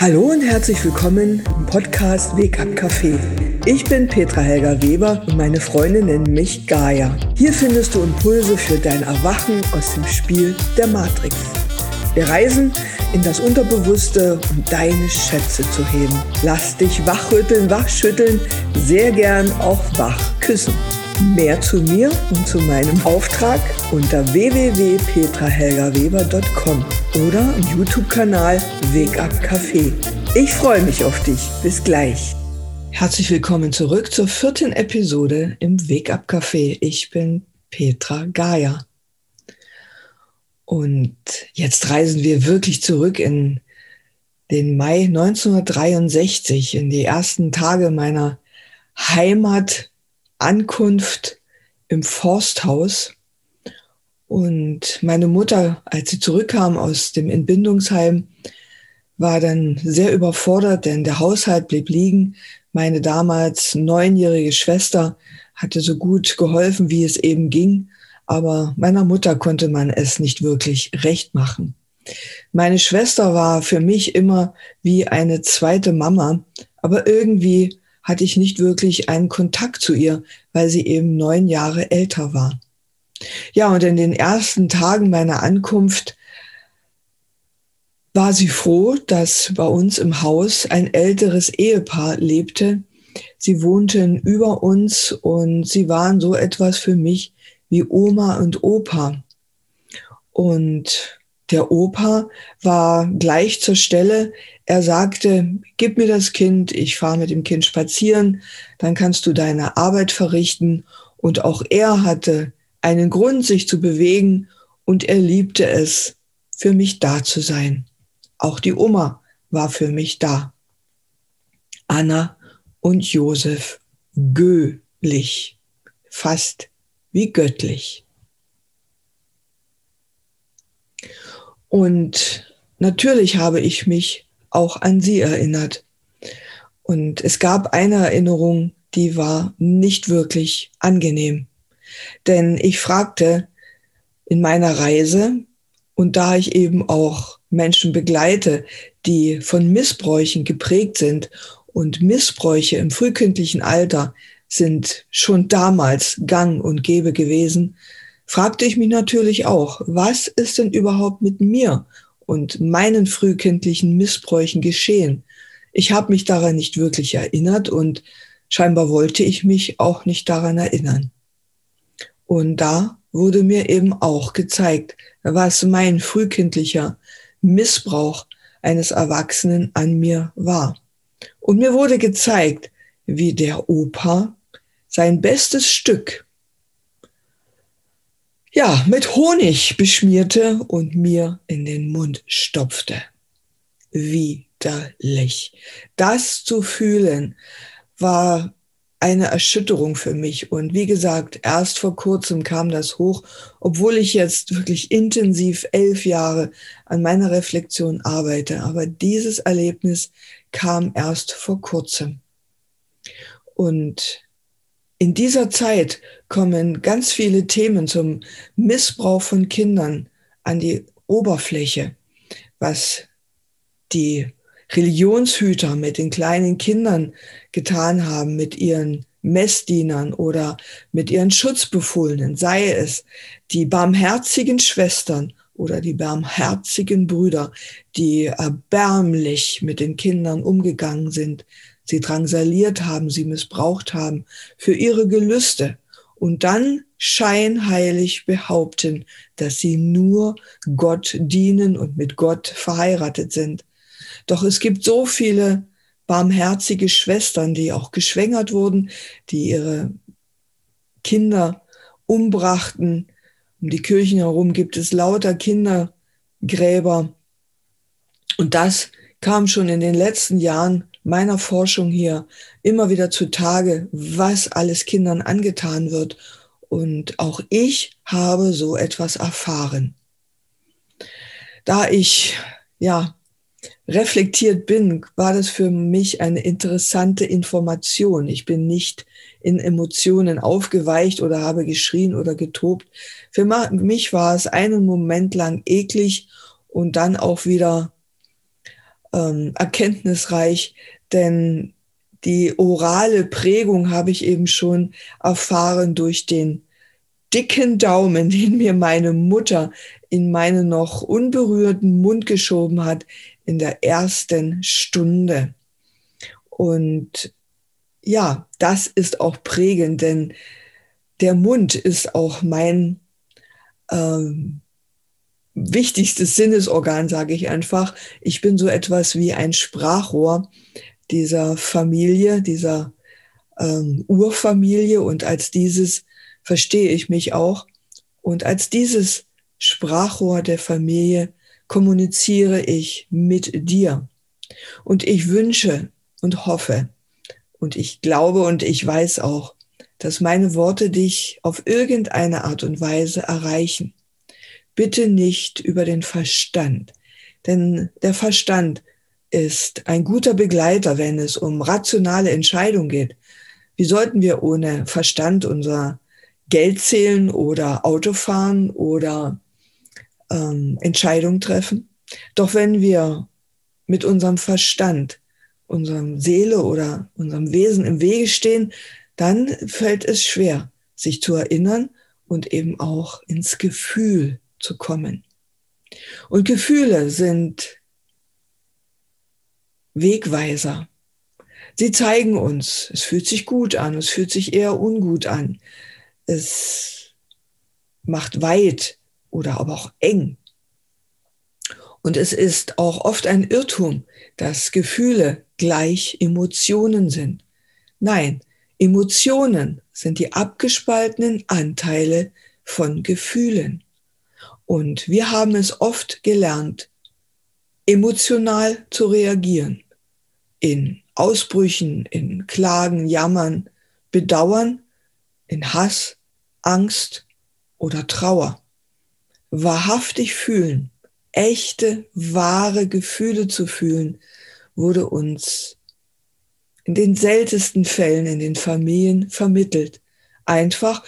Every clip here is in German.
Hallo und herzlich willkommen im Podcast Weg ab Café. Ich bin Petra Helga Weber und meine Freunde nennen mich Gaia. Hier findest du Impulse für dein Erwachen aus dem Spiel der Matrix. Wir reisen in das Unterbewusste, um deine Schätze zu heben. Lass dich wachrütteln, wachschütteln, sehr gern auch wach küssen. Mehr zu mir und zu meinem Auftrag unter www.petrahelgaweber.com oder im YouTube-Kanal Weg ab Café. Ich freue mich auf dich. Bis gleich. Herzlich willkommen zurück zur vierten Episode im Weg ab Café. Ich bin Petra Gaia. Und jetzt reisen wir wirklich zurück in den Mai 1963, in die ersten Tage meiner Heimat Ankunft im Forsthaus. Und meine Mutter, als sie zurückkam aus dem Entbindungsheim, war dann sehr überfordert, denn der Haushalt blieb liegen. Meine damals neunjährige Schwester hatte so gut geholfen, wie es eben ging, aber meiner Mutter konnte man es nicht wirklich recht machen. Meine Schwester war für mich immer wie eine zweite Mama, aber irgendwie hatte ich nicht wirklich einen Kontakt zu ihr, weil sie eben neun Jahre älter war. Ja, und in den ersten Tagen meiner Ankunft war sie froh, dass bei uns im Haus ein älteres Ehepaar lebte. Sie wohnten über uns und sie waren so etwas für mich wie Oma und Opa. Und der Opa war gleich zur Stelle. Er sagte, gib mir das Kind, ich fahre mit dem Kind spazieren, dann kannst du deine Arbeit verrichten. Und auch er hatte einen Grund, sich zu bewegen und er liebte es, für mich da zu sein. Auch die Oma war für mich da. Anna und Josef göhlich, fast wie göttlich. Und natürlich habe ich mich auch an sie erinnert. Und es gab eine Erinnerung, die war nicht wirklich angenehm. Denn ich fragte in meiner Reise, und da ich eben auch Menschen begleite, die von Missbräuchen geprägt sind, und Missbräuche im frühkindlichen Alter sind schon damals gang und gäbe gewesen, fragte ich mich natürlich auch, was ist denn überhaupt mit mir und meinen frühkindlichen Missbräuchen geschehen. Ich habe mich daran nicht wirklich erinnert und scheinbar wollte ich mich auch nicht daran erinnern. Und da wurde mir eben auch gezeigt, was mein frühkindlicher Missbrauch eines Erwachsenen an mir war. Und mir wurde gezeigt, wie der Opa sein bestes Stück ja, mit Honig beschmierte und mir in den Mund stopfte. Widerlich. Das zu fühlen war eine Erschütterung für mich. Und wie gesagt, erst vor kurzem kam das hoch, obwohl ich jetzt wirklich intensiv elf Jahre an meiner Reflexion arbeite. Aber dieses Erlebnis kam erst vor kurzem. Und in dieser Zeit kommen ganz viele Themen zum Missbrauch von Kindern an die Oberfläche, was die Religionshüter mit den kleinen Kindern getan haben, mit ihren Messdienern oder mit ihren Schutzbefohlenen, sei es die barmherzigen Schwestern oder die barmherzigen Brüder, die erbärmlich mit den Kindern umgegangen sind, sie drangsaliert haben, sie missbraucht haben für ihre Gelüste und dann scheinheilig behaupten, dass sie nur Gott dienen und mit Gott verheiratet sind. Doch es gibt so viele barmherzige Schwestern, die auch geschwängert wurden, die ihre Kinder umbrachten. Um die Kirchen herum gibt es lauter Kindergräber. Und das kam schon in den letzten Jahren meiner Forschung hier immer wieder zutage, was alles Kindern angetan wird. Und auch ich habe so etwas erfahren. Da ich, ja, reflektiert bin, war das für mich eine interessante Information. Ich bin nicht in Emotionen aufgeweicht oder habe geschrien oder getobt. Für mich war es einen Moment lang eklig und dann auch wieder ähm, erkenntnisreich, denn die orale Prägung habe ich eben schon erfahren durch den dicken Daumen, den mir meine Mutter in meinen noch unberührten Mund geschoben hat in der ersten Stunde. Und ja, das ist auch prägend, denn der Mund ist auch mein ähm, wichtigstes Sinnesorgan, sage ich einfach. Ich bin so etwas wie ein Sprachrohr dieser Familie, dieser ähm, Urfamilie und als dieses verstehe ich mich auch. Und als dieses Sprachrohr der Familie kommuniziere ich mit dir. Und ich wünsche und hoffe und ich glaube und ich weiß auch, dass meine Worte dich auf irgendeine Art und Weise erreichen. Bitte nicht über den Verstand, denn der Verstand ist ein guter Begleiter, wenn es um rationale Entscheidungen geht. Wie sollten wir ohne Verstand unser Geld zählen oder Auto fahren oder ähm, Entscheidungen treffen? Doch wenn wir mit unserem Verstand, unserem Seele oder unserem Wesen im Wege stehen, dann fällt es schwer, sich zu erinnern und eben auch ins Gefühl zu kommen. Und Gefühle sind Wegweiser. Sie zeigen uns, es fühlt sich gut an, es fühlt sich eher ungut an. Es macht weit oder aber auch eng. Und es ist auch oft ein Irrtum, dass Gefühle gleich Emotionen sind. Nein, Emotionen sind die abgespaltenen Anteile von Gefühlen. Und wir haben es oft gelernt, emotional zu reagieren in Ausbrüchen, in Klagen, Jammern, Bedauern, in Hass, Angst oder Trauer. Wahrhaftig fühlen, echte, wahre Gefühle zu fühlen, wurde uns in den seltensten Fällen in den Familien vermittelt. Einfach,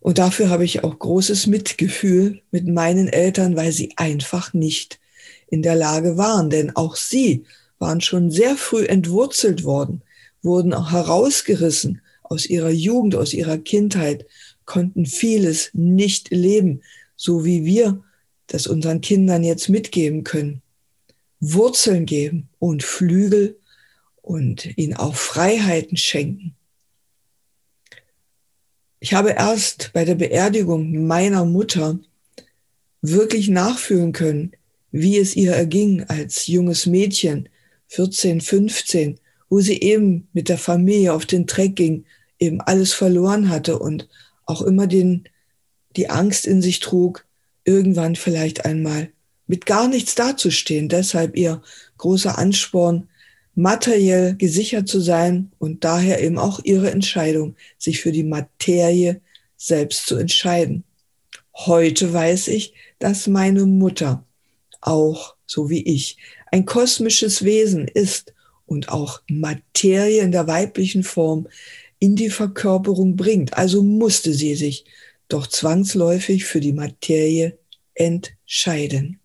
und dafür habe ich auch großes Mitgefühl mit meinen Eltern, weil sie einfach nicht in der Lage waren. Denn auch sie waren schon sehr früh entwurzelt worden, wurden auch herausgerissen aus ihrer Jugend, aus ihrer Kindheit, konnten vieles nicht leben, so wie wir das unseren Kindern jetzt mitgeben können. Wurzeln geben und Flügel und ihnen auch Freiheiten schenken. Ich habe erst bei der Beerdigung meiner Mutter wirklich nachfühlen können, wie es ihr erging als junges Mädchen, 14, 15, wo sie eben mit der Familie auf den Treck ging, eben alles verloren hatte und auch immer den, die Angst in sich trug, irgendwann vielleicht einmal mit gar nichts dazustehen. Deshalb ihr großer Ansporn, materiell gesichert zu sein und daher eben auch ihre Entscheidung, sich für die Materie selbst zu entscheiden. Heute weiß ich, dass meine Mutter auch, so wie ich, ein kosmisches Wesen ist und auch Materie in der weiblichen Form in die Verkörperung bringt. Also musste sie sich doch zwangsläufig für die Materie entscheiden.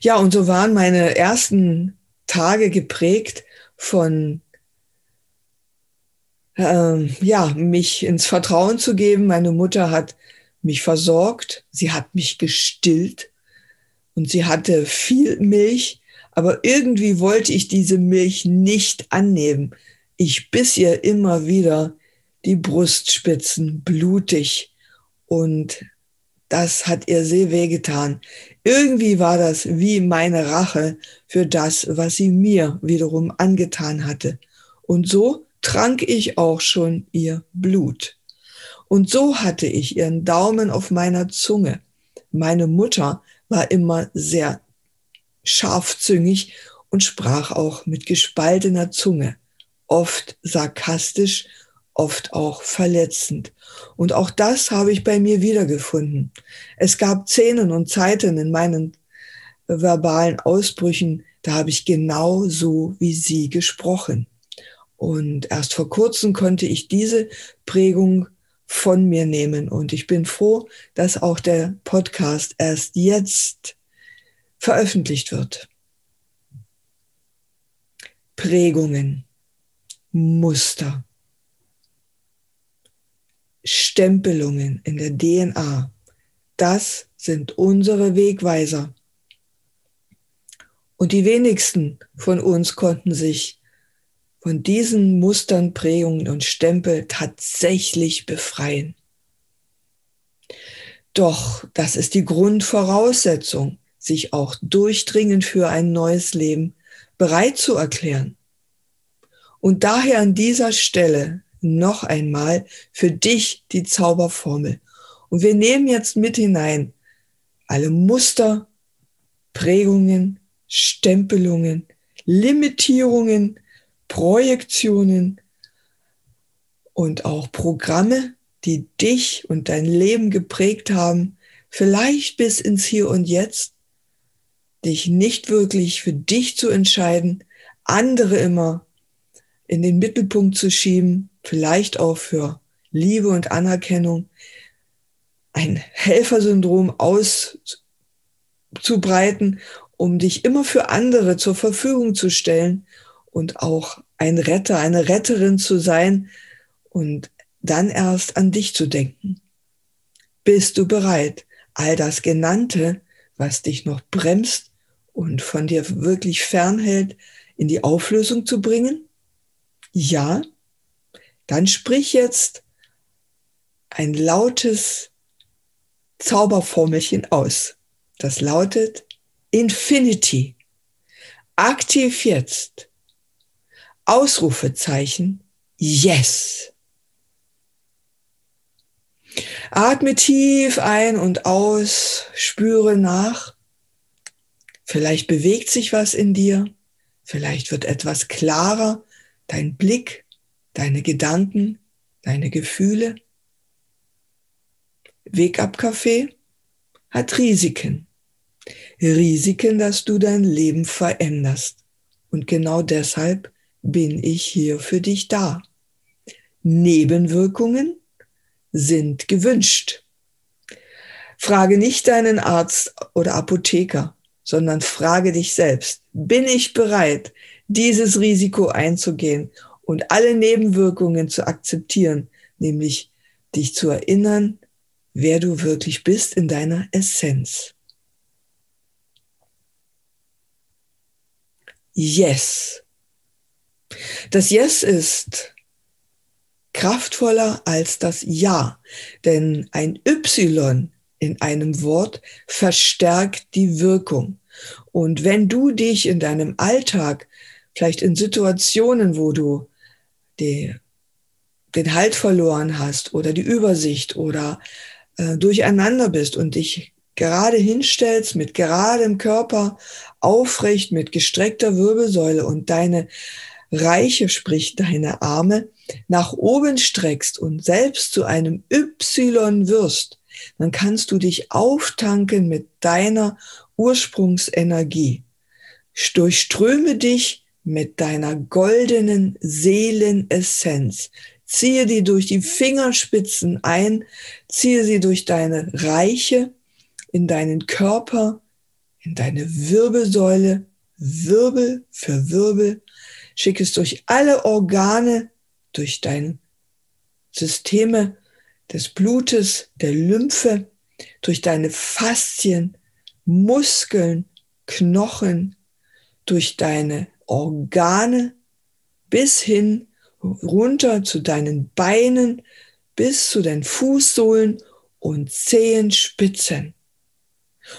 Ja, und so waren meine ersten Tage geprägt von ähm, ja, mich ins Vertrauen zu geben. Meine Mutter hat mich versorgt, sie hat mich gestillt, und sie hatte viel Milch, aber irgendwie wollte ich diese Milch nicht annehmen. Ich biss ihr immer wieder die Brustspitzen blutig und das hat ihr sehr wehgetan. Irgendwie war das wie meine Rache für das, was sie mir wiederum angetan hatte. Und so trank ich auch schon ihr Blut. Und so hatte ich ihren Daumen auf meiner Zunge. Meine Mutter war immer sehr scharfzüngig und sprach auch mit gespaltener Zunge, oft sarkastisch, oft auch verletzend. Und auch das habe ich bei mir wiedergefunden. Es gab Szenen und Zeiten in meinen verbalen Ausbrüchen, da habe ich genau so wie sie gesprochen. Und erst vor kurzem konnte ich diese Prägung von mir nehmen. Und ich bin froh, dass auch der Podcast erst jetzt veröffentlicht wird. Prägungen, Muster, Stempelungen in der DNA, das sind unsere Wegweiser. Und die wenigsten von uns konnten sich von diesen Mustern, Prägungen und Stempel tatsächlich befreien. Doch das ist die Grundvoraussetzung, sich auch durchdringend für ein neues Leben bereit zu erklären. Und daher an dieser Stelle noch einmal für dich die Zauberformel. Und wir nehmen jetzt mit hinein alle Muster, Prägungen, Stempelungen, Limitierungen, Projektionen und auch Programme, die dich und dein Leben geprägt haben, vielleicht bis ins Hier und Jetzt, dich nicht wirklich für dich zu entscheiden, andere immer in den Mittelpunkt zu schieben, vielleicht auch für Liebe und Anerkennung, ein Helfersyndrom auszubreiten, um dich immer für andere zur Verfügung zu stellen und auch ein Retter, eine Retterin zu sein und dann erst an dich zu denken. Bist du bereit, all das Genannte, was dich noch bremst und von dir wirklich fernhält, in die Auflösung zu bringen? Ja? Dann sprich jetzt ein lautes Zauberformelchen aus. Das lautet Infinity. Aktiv jetzt. Ausrufezeichen. Yes. Atme tief ein und aus, spüre nach. Vielleicht bewegt sich was in dir, vielleicht wird etwas klarer, dein Blick, deine Gedanken, deine Gefühle. Wake-up-Café hat Risiken. Risiken, dass du dein Leben veränderst. Und genau deshalb bin ich hier für dich da. Nebenwirkungen sind gewünscht. Frage nicht deinen Arzt oder Apotheker, sondern frage dich selbst, bin ich bereit, dieses Risiko einzugehen und alle Nebenwirkungen zu akzeptieren, nämlich dich zu erinnern, wer du wirklich bist in deiner Essenz. Yes. Das Yes ist kraftvoller als das Ja, denn ein Y in einem Wort verstärkt die Wirkung. Und wenn du dich in deinem Alltag, vielleicht in Situationen, wo du die, den Halt verloren hast oder die Übersicht oder äh, durcheinander bist und dich gerade hinstellst mit geradem Körper, aufrecht mit gestreckter Wirbelsäule und deine Reiche, sprich deine Arme, nach oben streckst und selbst zu einem Y wirst, dann kannst du dich auftanken mit deiner Ursprungsenergie. Durchströme dich mit deiner goldenen Seelenessenz. Ziehe die durch die Fingerspitzen ein, ziehe sie durch deine Reiche, in deinen Körper, in deine Wirbelsäule, Wirbel für Wirbel, schick es durch alle Organe, durch deine Systeme des Blutes, der Lymphe, durch deine Faszien, Muskeln, Knochen, durch deine Organe bis hin runter zu deinen Beinen, bis zu den Fußsohlen und Zehenspitzen.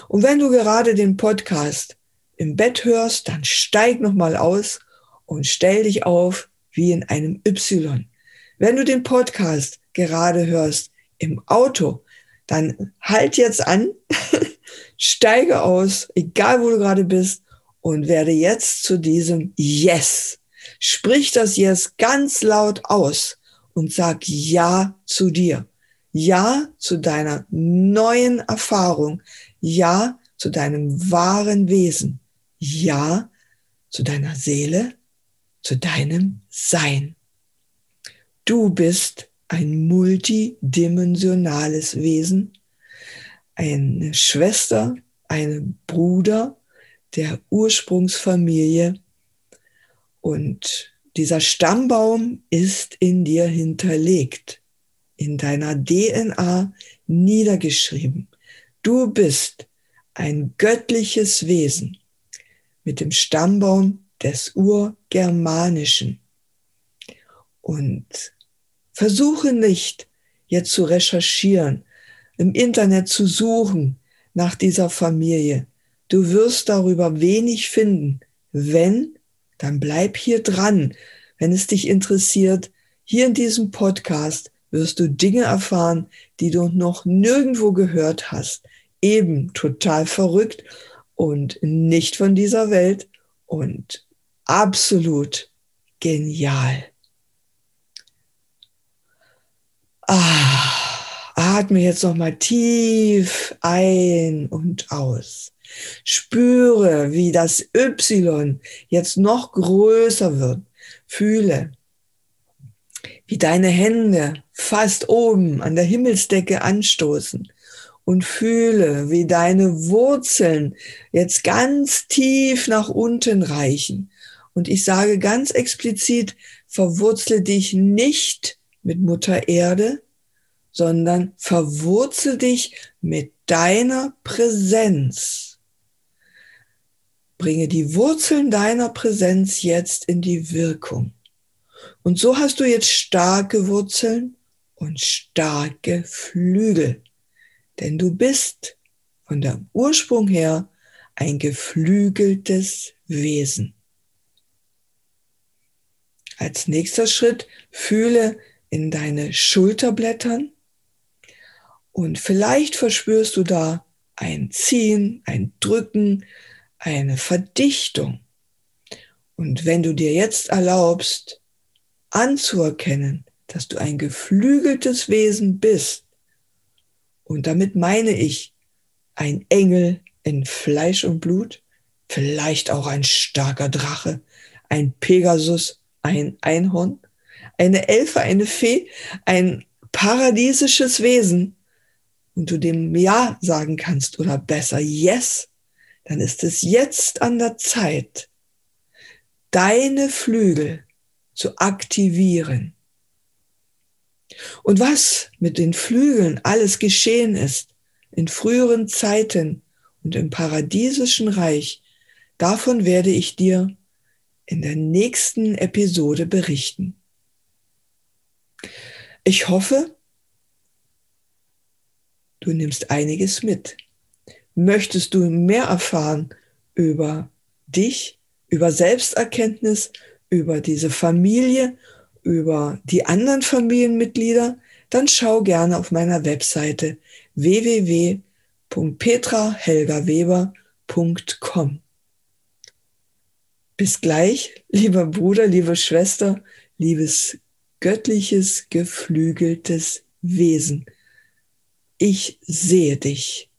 Und wenn du gerade den Podcast im Bett hörst, dann steig nochmal aus und stell dich auf wie in einem Y. Wenn du den Podcast gerade hörst im Auto, dann halt jetzt an, steige aus, egal wo du gerade bist, und werde jetzt zu diesem Yes. Sprich das Yes ganz laut aus und sag Ja zu dir. Ja zu deiner neuen Erfahrung. Ja zu deinem wahren Wesen. Ja zu deiner Seele zu deinem Sein. Du bist ein multidimensionales Wesen, eine Schwester, ein Bruder, der Ursprungsfamilie und dieser Stammbaum ist in dir hinterlegt, in deiner DNA niedergeschrieben. Du bist ein göttliches Wesen mit dem Stammbaum des Urgermanischen. Und versuche nicht jetzt zu recherchieren, im Internet zu suchen nach dieser Familie. Du wirst darüber wenig finden. Wenn, dann bleib hier dran. Wenn es dich interessiert, hier in diesem Podcast wirst du Dinge erfahren, die du noch nirgendwo gehört hast. Eben total verrückt und nicht von dieser Welt und absolut genial. Ah, atme jetzt noch mal tief ein und aus. Spüre, wie das Y jetzt noch größer wird. Fühle, wie deine Hände fast oben an der Himmelsdecke anstoßen und fühle, wie deine Wurzeln jetzt ganz tief nach unten reichen. Und ich sage ganz explizit, verwurzle dich nicht mit Mutter Erde, sondern verwurzel dich mit deiner Präsenz. Bringe die Wurzeln deiner Präsenz jetzt in die Wirkung. Und so hast du jetzt starke Wurzeln und starke Flügel. Denn du bist von der Ursprung her ein geflügeltes Wesen. Als nächster Schritt fühle in deine Schulterblättern und vielleicht verspürst du da ein Ziehen, ein Drücken, eine Verdichtung. Und wenn du dir jetzt erlaubst, anzuerkennen, dass du ein geflügeltes Wesen bist, und damit meine ich ein Engel in Fleisch und Blut, vielleicht auch ein starker Drache, ein Pegasus, ein Einhorn, eine Elfe, eine Fee, ein paradiesisches Wesen und du dem Ja sagen kannst oder besser Yes, dann ist es jetzt an der Zeit, deine Flügel zu aktivieren. Und was mit den Flügeln alles geschehen ist in früheren Zeiten und im paradiesischen Reich, davon werde ich dir in der nächsten Episode berichten. Ich hoffe, du nimmst einiges mit. Möchtest du mehr erfahren über dich, über Selbsterkenntnis, über diese Familie, über die anderen Familienmitglieder, dann schau gerne auf meiner Webseite www.petrahelgaweber.com. Bis gleich, lieber Bruder, liebe Schwester, liebes göttliches, geflügeltes Wesen. Ich sehe dich.